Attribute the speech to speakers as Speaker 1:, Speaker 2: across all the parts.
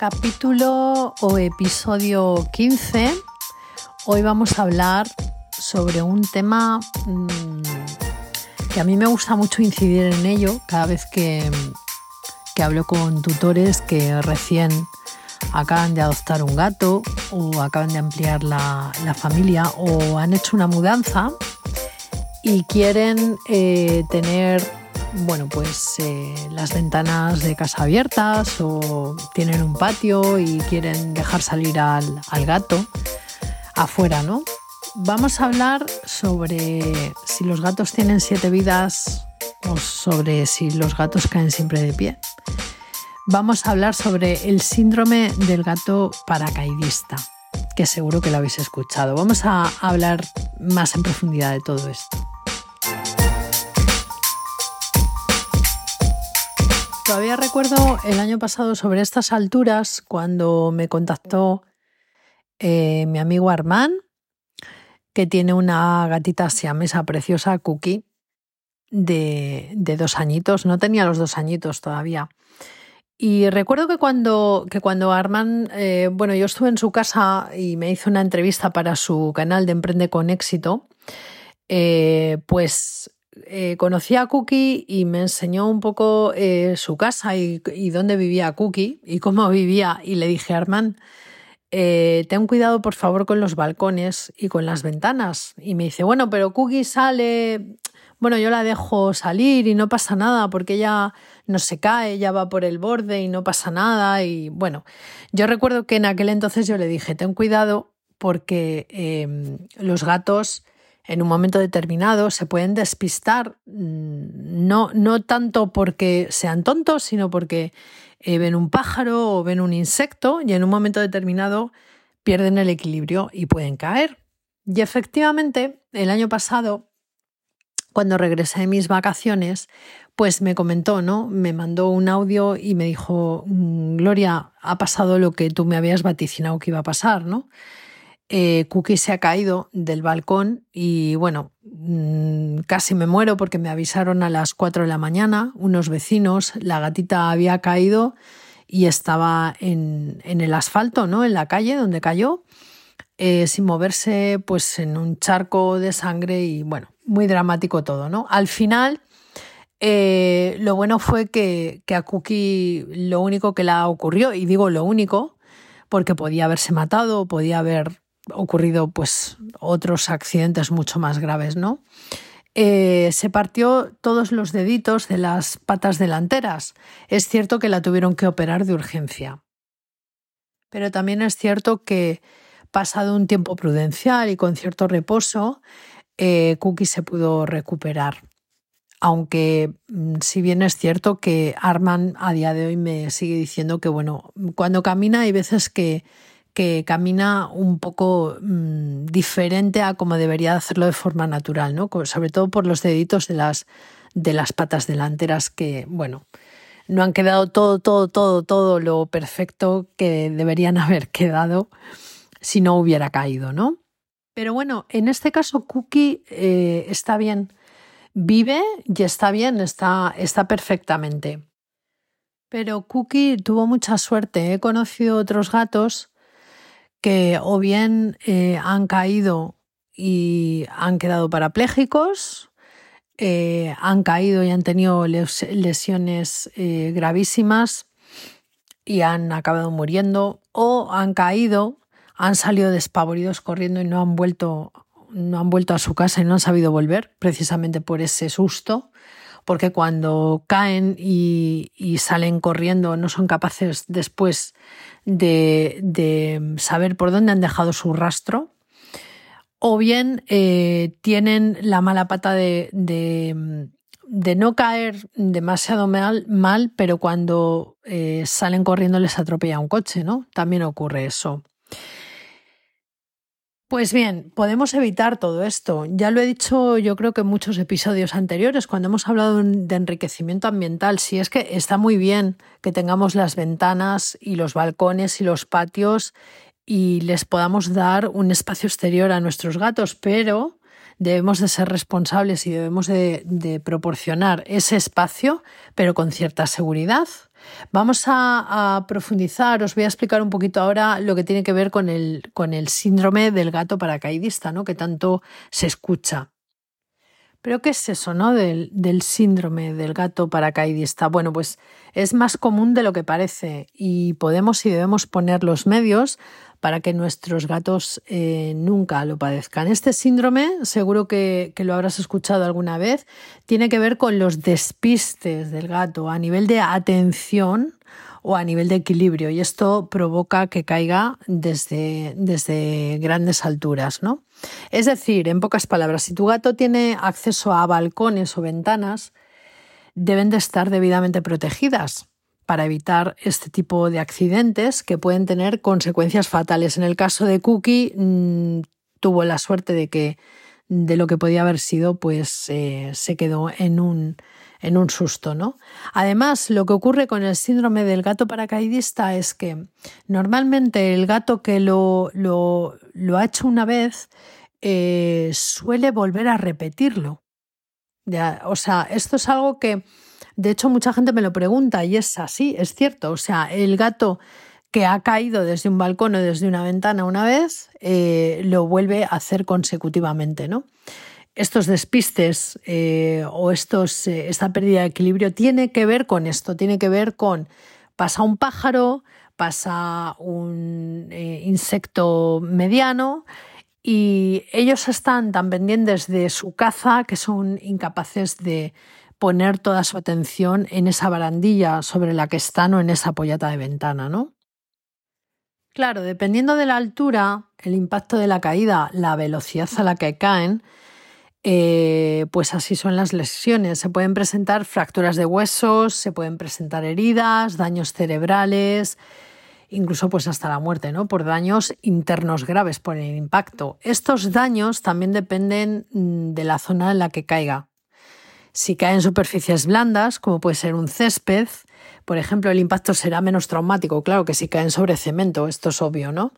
Speaker 1: Capítulo o episodio 15. Hoy vamos a hablar sobre un tema mm, que a mí me gusta mucho incidir en ello cada vez que, hablo con tutores que recién acaban de adoptar un gato o acaban de ampliar la, familia o han hecho una mudanza y quieren eh, tener bueno, pues eh, las ventanas de casa abiertas o tienen un patio y quieren dejar salir al, al gato afuera, ¿no? Vamos a hablar sobre si los gatos tienen siete vidas o sobre si los gatos caen siempre de pie. Vamos a hablar sobre el síndrome del gato paracaidista, que seguro que lo habéis escuchado. Vamos a hablar más en profundidad de todo esto. Todavía recuerdo el año pasado sobre estas alturas cuando me contactó eh, mi amigo Armán, que tiene una gatita siamesa preciosa, Cookie, de, dos añitos. No tenía los dos añitos todavía. Y recuerdo que cuando, que cuando Armán, eh, bueno, yo estuve en su casa y me hizo una entrevista para su canal de Emprende con Éxito, eh, pues eh, conocí a Cookie y me enseñó un poco eh, su casa y, dónde vivía Cookie y cómo vivía. Y le dije, Armand, eh, ten cuidado por favor con los balcones y con las ventanas. Y me dice, bueno, pero Cookie sale, bueno, yo la dejo salir y no pasa nada porque ella no se cae, ella va por el borde y no pasa nada. Y bueno, yo recuerdo que en aquel entonces yo le dije, ten cuidado porque em, los gatos en un momento determinado se pueden despistar, mm, no, no tanto porque sean tontos, sino porque eh, ven un pájaro o ven un insecto y en un momento determinado pierden el equilibrio y pueden caer. Y efectivamente, el año pasado, cuando regresé de mis vacaciones, pues me comentó, ¿no? Me mandó un audio y me dijo, mm, Gloria, ha pasado lo que tú me habías vaticinado que iba a pasar, ¿no? Eh, Cookie se ha caído del balcón y bueno, mm, casi me muero porque me avisaron a las 4 de la mañana unos vecinos, la gatita había caído y estaba en, el asfalto, ¿no? En la calle donde cayó, eh, sin moverse, pues en un charco de sangre y bueno, muy dramático todo, ¿no? Al final, eh, lo bueno fue que, que a Cookie lo único que le ocurrió, y digo lo único, porque podía haberse matado, podía haber ocurrido pues otros accidentes mucho más graves, ¿no? Eh, se partió todos los deditos de las patas delanteras. Es cierto que la tuvieron que operar de urgencia. Pero también es cierto que pasado un tiempo prudencial y con cierto reposo, eh, Cookie se pudo recuperar. Aunque mm, si bien es cierto que Arman a día de hoy me sigue diciendo que bueno, cuando camina hay veces que que camina un poco mm, diferente a como debería hacerlo de forma natural, ¿no? sobre todo por los deditos de las, de las patas delanteras que, bueno, no han quedado todo, todo, todo, todo lo perfecto que deberían haber quedado si no hubiera caído, ¿no? Pero bueno, en este caso Cookie eh, está bien, vive y está bien, está, está perfectamente. Pero Cookie tuvo mucha suerte. He conocido otros gatos que o bien eh, han caído y han quedado parapléjicos, eh, han caído y han tenido lesiones eh, gravísimas y han acabado muriendo, o han caído, han salido despavoridos corriendo y no han vuelto, no han vuelto a su casa y no han sabido volver, precisamente por ese susto porque cuando caen y, salen corriendo no son capaces después de, saber por dónde han dejado su rastro, o bien eh, tienen la mala pata de, no caer demasiado mal, mal pero cuando eh, salen corriendo les atropella un coche, ¿no? También ocurre eso. Pues bien, podemos evitar todo esto. Ya lo he dicho yo creo que en muchos episodios anteriores, cuando hemos hablado de enriquecimiento ambiental, si es que está muy bien que tengamos las ventanas y los balcones y los patios y les podamos dar un espacio exterior a nuestros gatos, pero debemos de ser responsables y debemos de, proporcionar ese espacio, pero con cierta seguridad. Vamos a, profundizar, os voy a explicar un poquito ahora lo que tiene que ver con el, con el síndrome del gato paracaidista, ¿no? que tanto se escucha. Pero ¿qué es eso, no? Del, del, síndrome del gato paracaidista. Bueno, pues es más común de lo que parece y podemos y debemos poner los medios para que nuestros gatos eh, nunca lo padezcan. Este síndrome, seguro que, lo habrás escuchado alguna vez, tiene que ver con los despistes del gato a nivel de atención o a nivel de equilibrio y esto provoca que caiga desde, desde grandes alturas. ¿no? Es decir, en pocas palabras, si tu gato tiene acceso a balcones o ventanas, deben de estar debidamente protegidas para evitar este tipo de accidentes que pueden tener consecuencias fatales. En el caso de Cookie mm, tuvo la suerte de que de lo que podía haber sido, pues eh, se quedó en un, en un susto, ¿no? Además, lo que ocurre con el síndrome del gato paracaidista es que normalmente el gato que lo, lo, ha hecho una vez eh, suele volver a repetirlo. o sea, esto es algo que de hecho, mucha gente me lo pregunta y es así, es cierto. O sea, el gato que ha caído desde un balcón o desde una ventana una vez, eh, lo vuelve a hacer consecutivamente, ¿no? Estos despistes eh, o estos, eh, esta pérdida de equilibrio tiene que ver con esto, tiene que ver con pasa un pájaro, pasa un insecto mediano y ellos están tan pendientes de su caza que son incapaces de poner toda su atención en esa barandilla sobre la que están o en esa pollata de ventana, ¿no? Claro, dependiendo de la altura, el impacto de la caída, la velocidad a la que caen, eh, pues así son las lesiones. Se pueden presentar fracturas de huesos, se pueden presentar heridas, daños cerebrales, incluso pues hasta la muerte, ¿no? Por daños internos graves por el impacto. Estos daños también dependen mm, de la zona en la que caiga. Si cae en superficies blandas, como puede ser un césped, por ejemplo, el impacto será menos traumático, claro que si caen sobre cemento, esto es obvio, ¿no?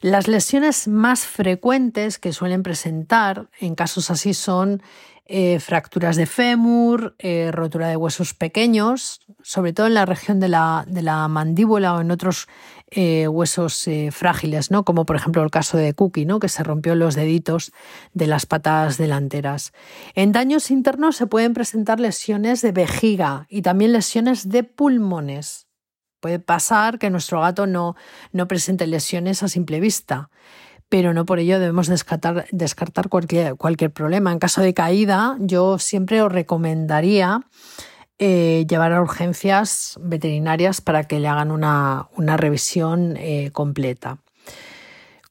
Speaker 1: Las lesiones más frecuentes que suelen presentar en casos así son eh, fracturas de fémur, eh, rotura de huesos pequeños, sobre todo en la región de la, de la mandíbula o en otros eh, huesos frágiles, ¿no? como por ejemplo el caso de Cookie, ¿no? que se rompió los deditos de las patas delanteras. En daños internos se pueden presentar lesiones de vejiga y también lesiones de pulmones. Puede pasar que nuestro gato no, no presente lesiones a simple vista pero no por ello debemos descartar, descartar cualquier, cualquier problema. En caso de caída, yo siempre os recomendaría eh, llevar a urgencias veterinarias para que le hagan una, revisión eh, completa.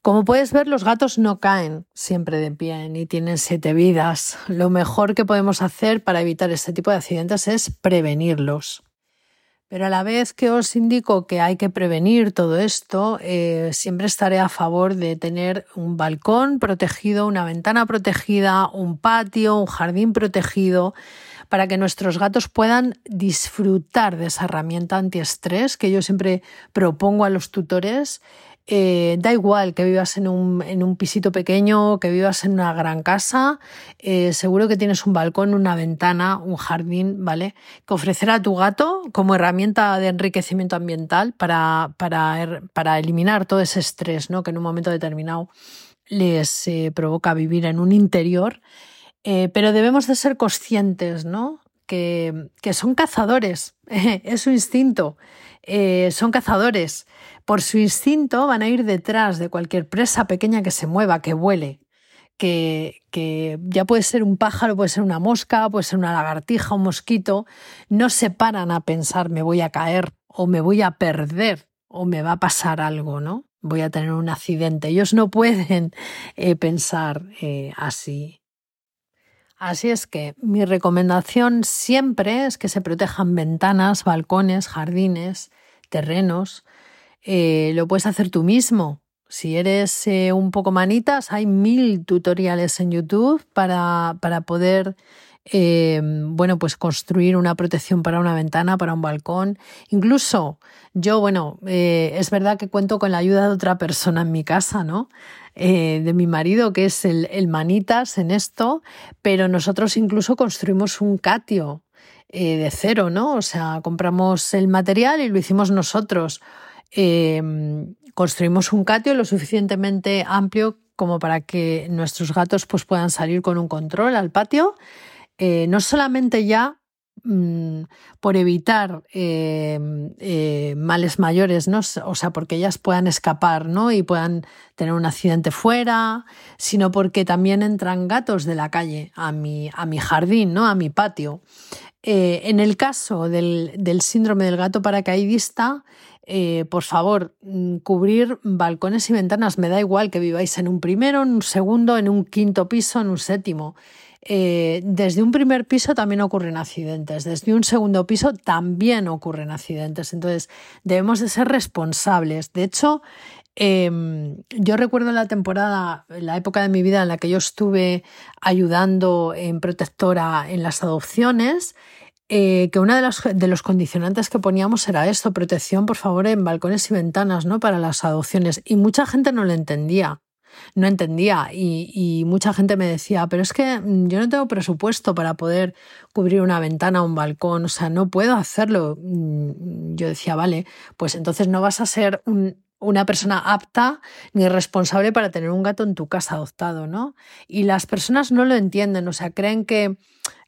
Speaker 1: Como puedes ver, los gatos no caen siempre de pie ni tienen siete vidas. Lo mejor que podemos hacer para evitar este tipo de accidentes es prevenirlos. Pero a la vez que os indico que hay que prevenir todo esto, eh, siempre estaré a favor de tener un balcón protegido, una ventana protegida, un patio, un jardín protegido, para que nuestros gatos puedan disfrutar de esa herramienta antiestrés que yo siempre propongo a los tutores eh, da igual que vivas en un, en un, pisito pequeño, que vivas en una gran casa, eh, seguro que tienes un balcón, una ventana, un jardín, ¿vale? Que ofrecer a tu gato como herramienta de enriquecimiento ambiental para, para, er, para eliminar todo ese estrés, ¿no? Que en un momento determinado les eh, provoca vivir en un interior. pero debemos de ser conscientes, ¿no? Que, que son cazadores, es su instinto. Son cazadores por su instinto van a ir detrás de cualquier presa pequeña que se mueva, que vuele, que, que, ya puede ser un pájaro, puede ser una mosca, puede ser una lagartija, un mosquito, no se paran a pensar me voy a caer o me voy a perder o me va a pasar algo, ¿no? Voy a tener un accidente. Ellos no pueden eh, pensar eh, así. Así es que mi recomendación siempre es que se protejan ventanas, balcones, jardines, terrenos, eh, lo puedes hacer tú mismo. Si eres eh, un poco manitas, hay mil tutoriales en YouTube para, para poder eh, bueno, pues construir una protección para una ventana, para un balcón. Incluso yo, bueno, es verdad que cuento con la ayuda de otra persona en mi casa, ¿no? Eh, de mi marido, que es el, el, manitas en esto, pero nosotros incluso construimos un catio de cero, ¿no? O sea, compramos el material y lo hicimos nosotros. construimos un catio lo suficientemente amplio como para que nuestros gatos pues, puedan salir con un control al patio eh, no solamente ya mm, por evitar eh, eh, males mayores, ¿no? O sea, porque ellas puedan escapar, ¿no? Y puedan tener un accidente fuera, sino porque también entran gatos de la calle a mi, a mi jardín, ¿no? A mi patio. en el caso del, del, síndrome del gato paracaidista, por favor, mm, cubrir balcones y ventanas. Me da igual que viváis en un primero, en un segundo, en un quinto piso, en un séptimo. Eh, desde un primer piso también ocurren accidentes, desde un segundo piso también ocurren accidentes. Entonces, debemos de ser responsables. De hecho, em, yo recuerdo la temporada, la época de mi vida en la que yo estuve ayudando en protectora en las adopciones, eh, que uno de los, de los condicionantes que poníamos era esto, protección, por favor, en balcones y ventanas, ¿no? Para las adopciones. Y mucha gente no lo entendía no entendía y, mucha gente me decía, pero es que mm, yo no tengo presupuesto para poder cubrir una ventana o un balcón, o sea, no puedo hacerlo. Mm, yo decía, vale, pues entonces no vas a ser una persona apta ni responsable para tener un gato en tu casa adoptado, ¿no? Y las personas no lo entienden, o sea, creen que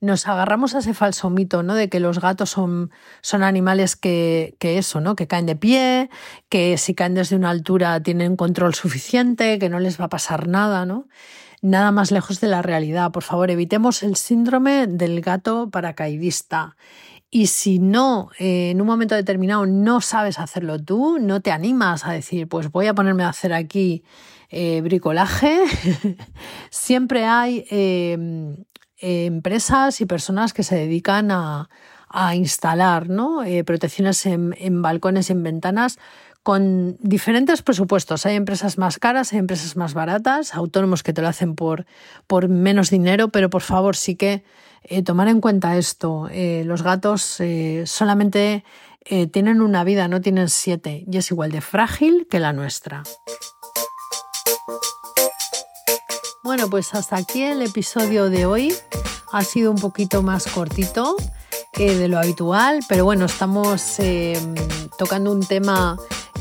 Speaker 1: nos agarramos a ese falso mito, ¿no? De que los gatos son, son animales que, que, eso, ¿no? Que caen de pie, que si caen desde una altura tienen control suficiente, que no les va a pasar nada, ¿no? Nada más lejos de la realidad. Por favor, evitemos el síndrome del gato paracaidista. Y si no, eh, en un momento determinado no sabes hacerlo tú, no te animas a decir, pues voy a ponerme a hacer aquí eh, bricolaje, siempre hay eh, empresas y personas que se dedican a, instalar ¿no? Protecciones en, balcones y en ventanas con diferentes presupuestos. Hay empresas más caras, hay empresas más baratas, autónomos que te lo hacen por, por menos dinero, pero por favor sí que eh, tomar en cuenta esto. Eh, los gatos solamente tienen una vida, no tienen siete, y es igual de frágil que la nuestra. Bueno, pues hasta aquí el episodio de hoy. Ha sido un poquito más cortito eh, de lo habitual, pero bueno, estamos em, tocando un tema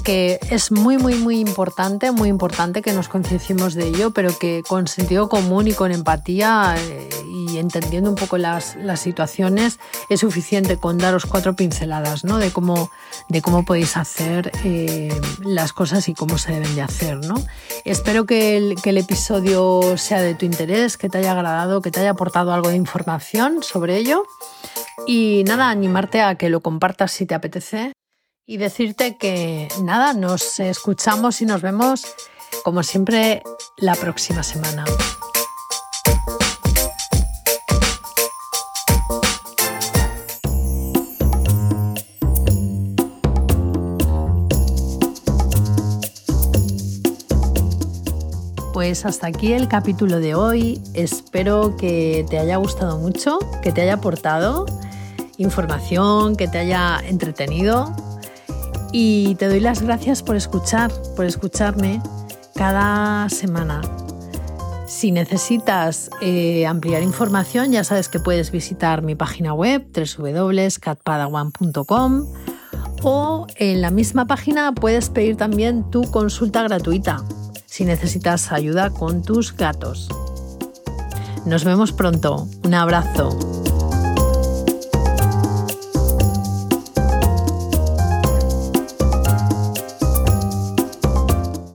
Speaker 1: que es muy, muy, muy importante, muy importante que nos concienciemos de ello, pero que con sentido común y con empatía eh, y entendiendo un poco las, las, situaciones es suficiente con daros cuatro pinceladas ¿no? de, cómo, de cómo podéis hacer eh, las cosas y cómo se deben de hacer. ¿no? Espero que el, que el episodio sea de tu interés, que te haya agradado, que te haya aportado algo de información sobre ello. Y nada, animarte a que lo compartas si te apetece y decirte que nada, nos escuchamos y nos vemos como siempre la próxima semana. Pues hasta aquí el capítulo de hoy. Espero que te haya gustado mucho, que te haya aportado información, que te haya entretenido y te doy las gracias por escuchar, por escucharme cada semana. Si necesitas eh, ampliar información, ya sabes que puedes visitar mi página web www.catpadawan.com o en la misma página puedes pedir también tu consulta gratuita si necesitas ayuda con tus gatos. Nos vemos pronto. Un abrazo.